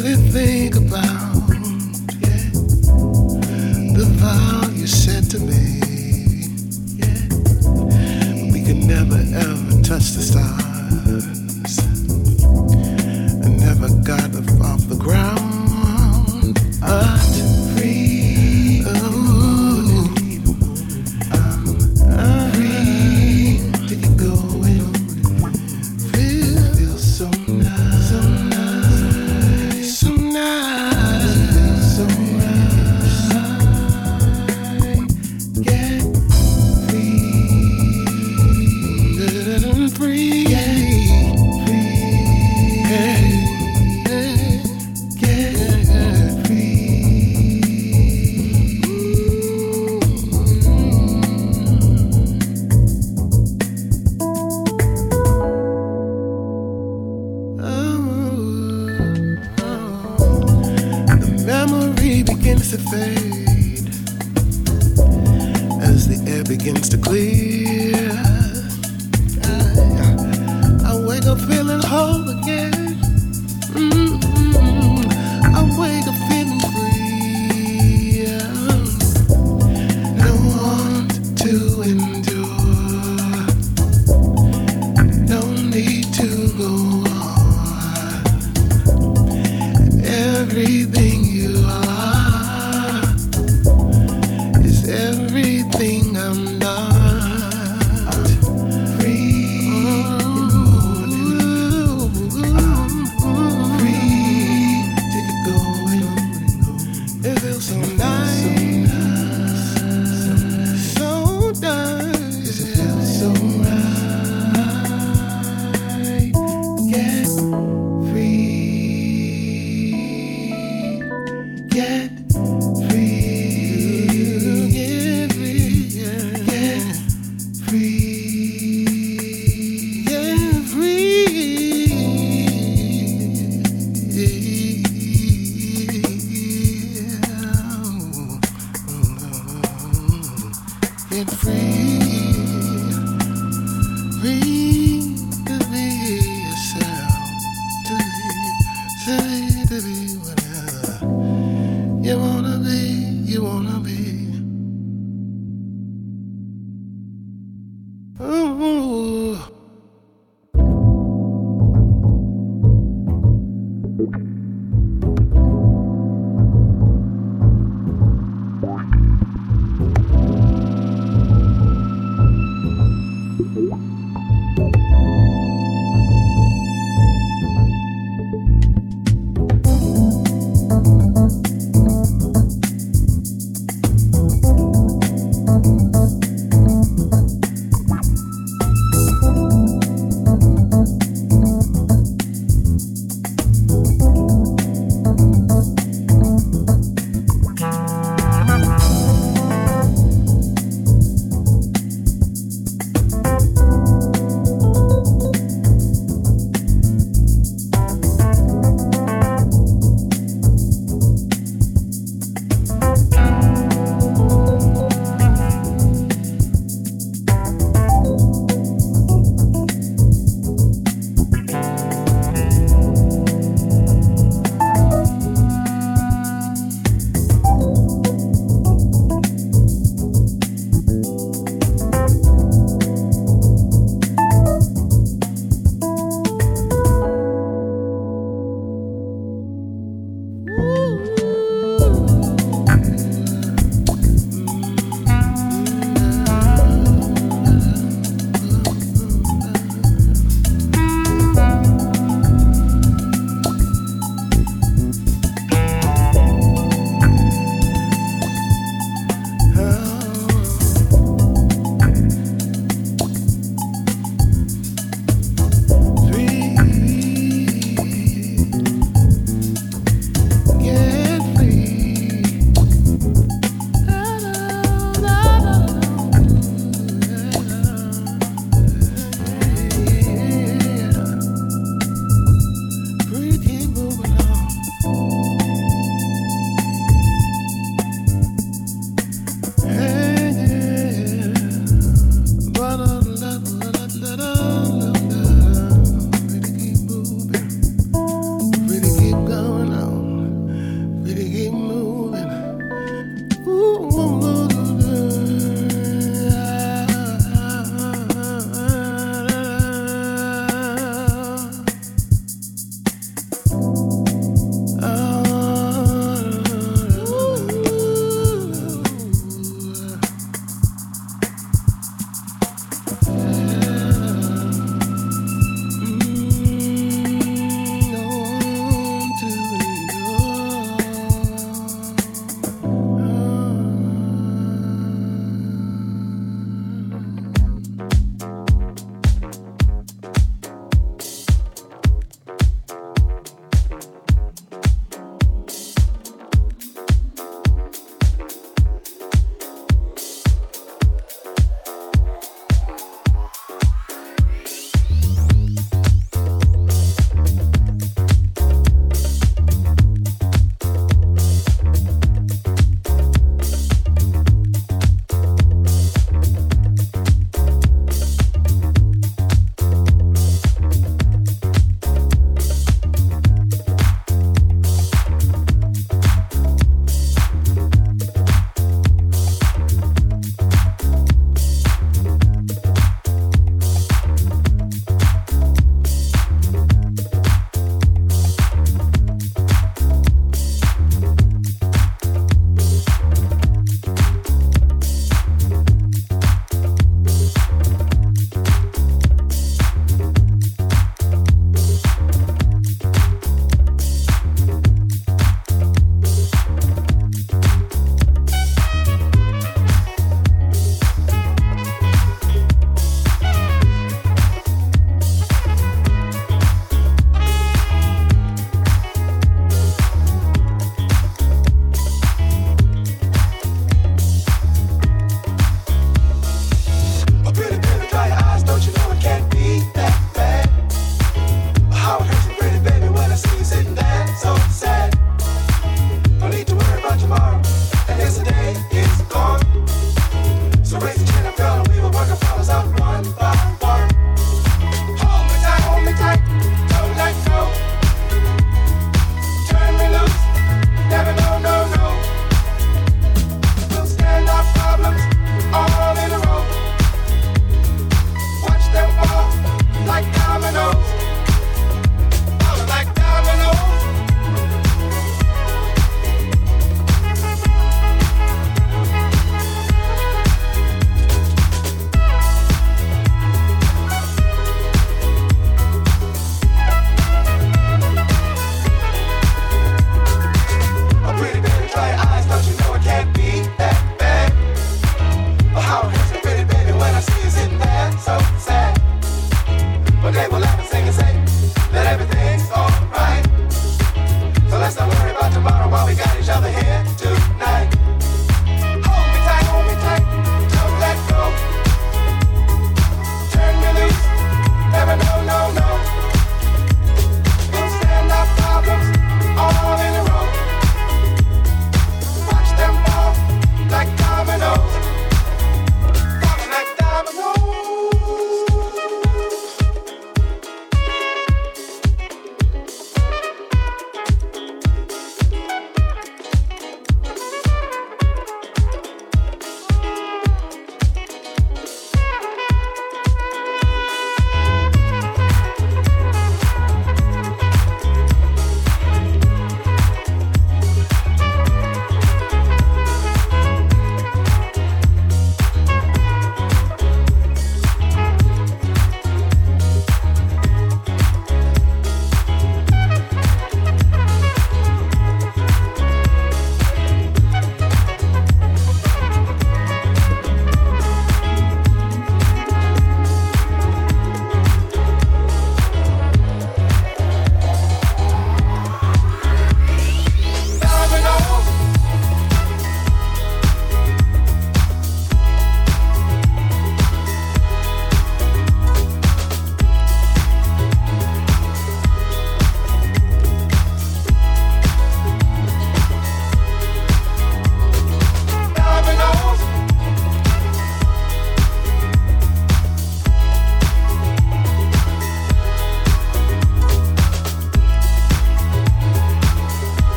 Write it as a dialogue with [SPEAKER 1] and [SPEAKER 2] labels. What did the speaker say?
[SPEAKER 1] really think about yeah, the vow you said to me. Yeah, we could never ever touch the stars.